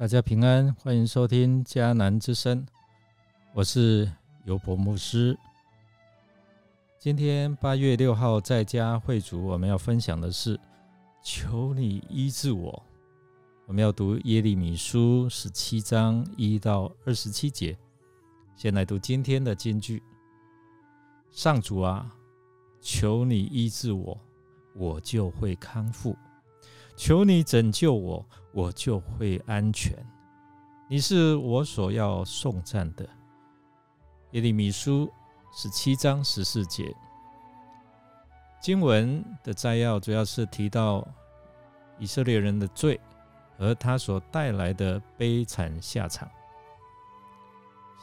大家平安，欢迎收听迦南之声，我是尤伯牧师。今天八月六号在家会主，我们要分享的是求你医治我。我们要读耶利米书十七章一到二十七节。先来读今天的金句：上主啊，求你医治我，我就会康复。求你拯救我，我就会安全。你是我所要颂赞的。耶利米书十七章十四节经文的摘要，主要是提到以色列人的罪和他所带来的悲惨下场。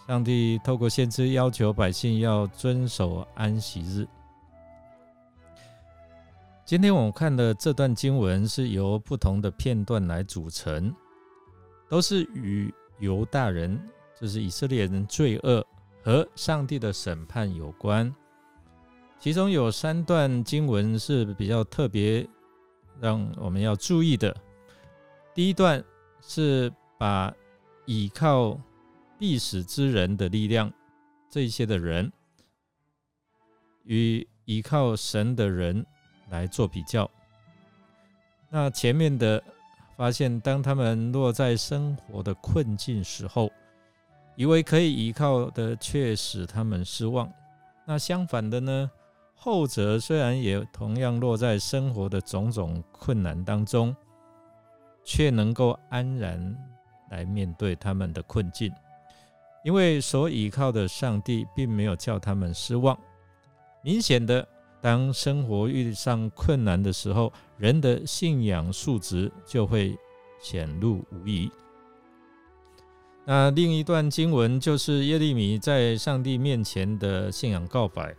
上帝透过先知要求百姓要遵守安息日。今天我们看的这段经文是由不同的片段来组成，都是与犹大人，就是以色列人罪恶和上帝的审判有关。其中有三段经文是比较特别，让我们要注意的。第一段是把倚靠必死之人的力量，这一些的人与倚靠神的人。来做比较，那前面的发现，当他们落在生活的困境时候，以为可以依靠的，却使他们失望。那相反的呢？后者虽然也同样落在生活的种种困难当中，却能够安然来面对他们的困境，因为所依靠的上帝并没有叫他们失望。明显的。当生活遇上困难的时候，人的信仰素质就会显露无遗。那另一段经文就是耶利米在上帝面前的信仰告白，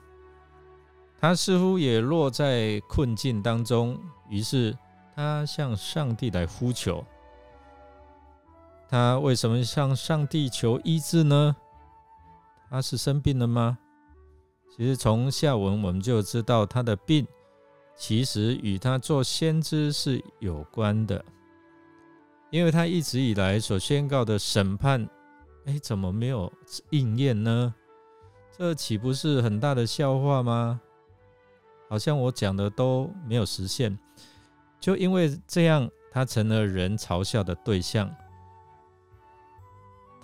他似乎也落在困境当中，于是他向上帝来呼求。他为什么向上帝求医治呢？他是生病了吗？其实从下文我们就知道，他的病其实与他做先知是有关的，因为他一直以来所宣告的审判，哎，怎么没有应验呢？这岂不是很大的笑话吗？好像我讲的都没有实现，就因为这样，他成了人嘲笑的对象。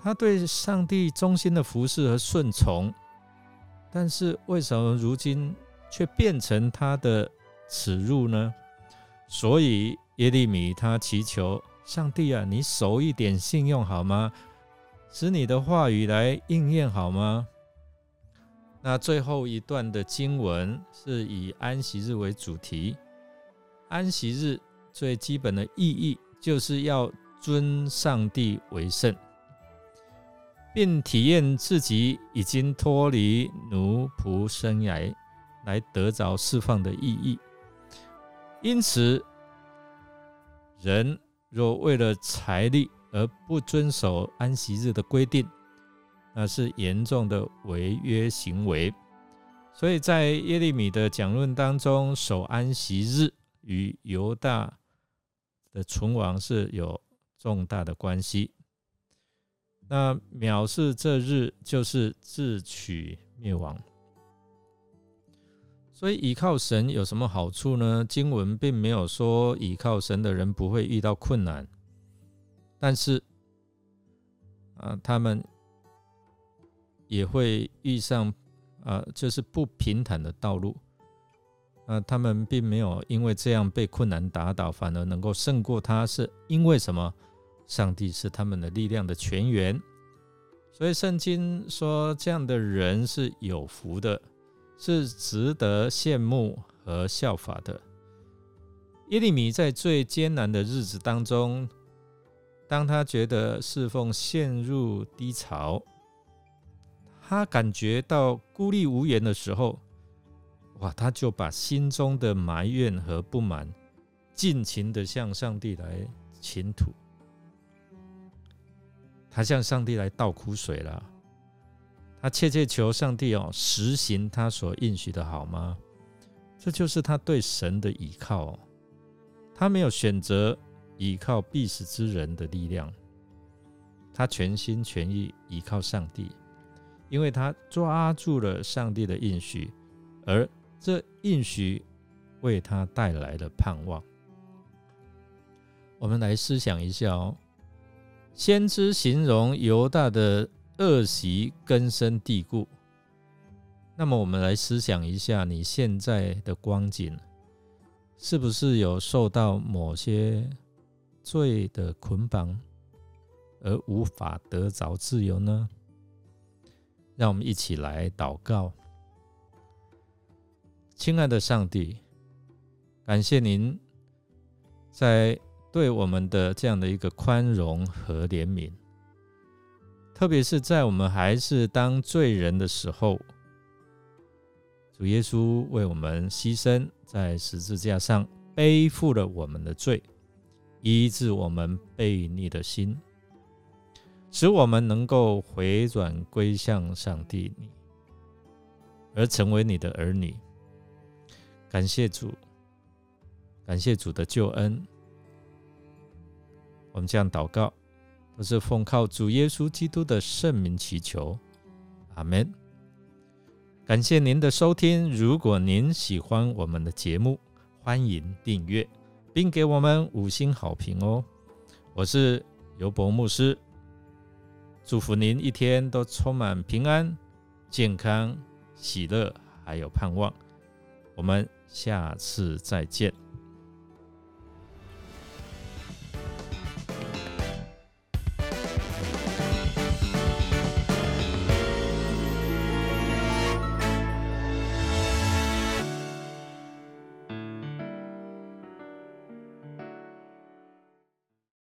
他对上帝忠心的服侍和顺从。但是为什么如今却变成他的耻辱呢？所以耶利米他祈求上帝啊，你守一点信用好吗？使你的话语来应验好吗？那最后一段的经文是以安息日为主题。安息日最基本的意义就是要尊上帝为圣。并体验自己已经脱离奴仆生涯，来得着释放的意义。因此，人若为了财力而不遵守安息日的规定，那是严重的违约行为。所以在耶利米的讲论当中，守安息日与犹大的存亡是有重大的关系。那藐视这日就是自取灭亡，所以倚靠神有什么好处呢？经文并没有说倚靠神的人不会遇到困难，但是啊，他们也会遇上啊，就是不平坦的道路。啊，他们并没有因为这样被困难打倒，反而能够胜过他，是因为什么？上帝是他们的力量的泉源，所以圣经说这样的人是有福的，是值得羡慕和效法的。耶利米在最艰难的日子当中，当他觉得侍奉陷入低潮，他感觉到孤立无援的时候，哇，他就把心中的埋怨和不满尽情的向上帝来倾吐。他向上帝来倒苦水了，他切切求上帝哦，实行他所应许的好吗？这就是他对神的倚靠。他没有选择倚靠必死之人的力量，他全心全意依靠上帝，因为他抓住了上帝的应许，而这应许为他带来了盼望。我们来思想一下哦，先知形容犹大的恶习根深蒂固。那么，我们来思想一下，你现在的光景，是不是有受到某些罪的捆绑，而无法得着自由呢？让我们一起来祷告，亲爱的上帝，感谢您在对我们的这样的一个宽容和怜悯，特别是在我们还是当罪人的时候。主耶稣为我们牺牲，在十字架上背负了我们的罪，医治我们悖逆的心，使我们能够回转归向上帝，你而成为你的儿女。感谢主，感谢主的救恩。我们这样祷告，都是奉靠主耶稣基督的圣名祈求，阿门。感谢您的收听。如果您喜欢我们的节目，欢迎订阅，并给我们五星好评哦。我是尤博牧师，祝福您一天都充满平安、健康、喜乐，还有盼望。我们下次再见。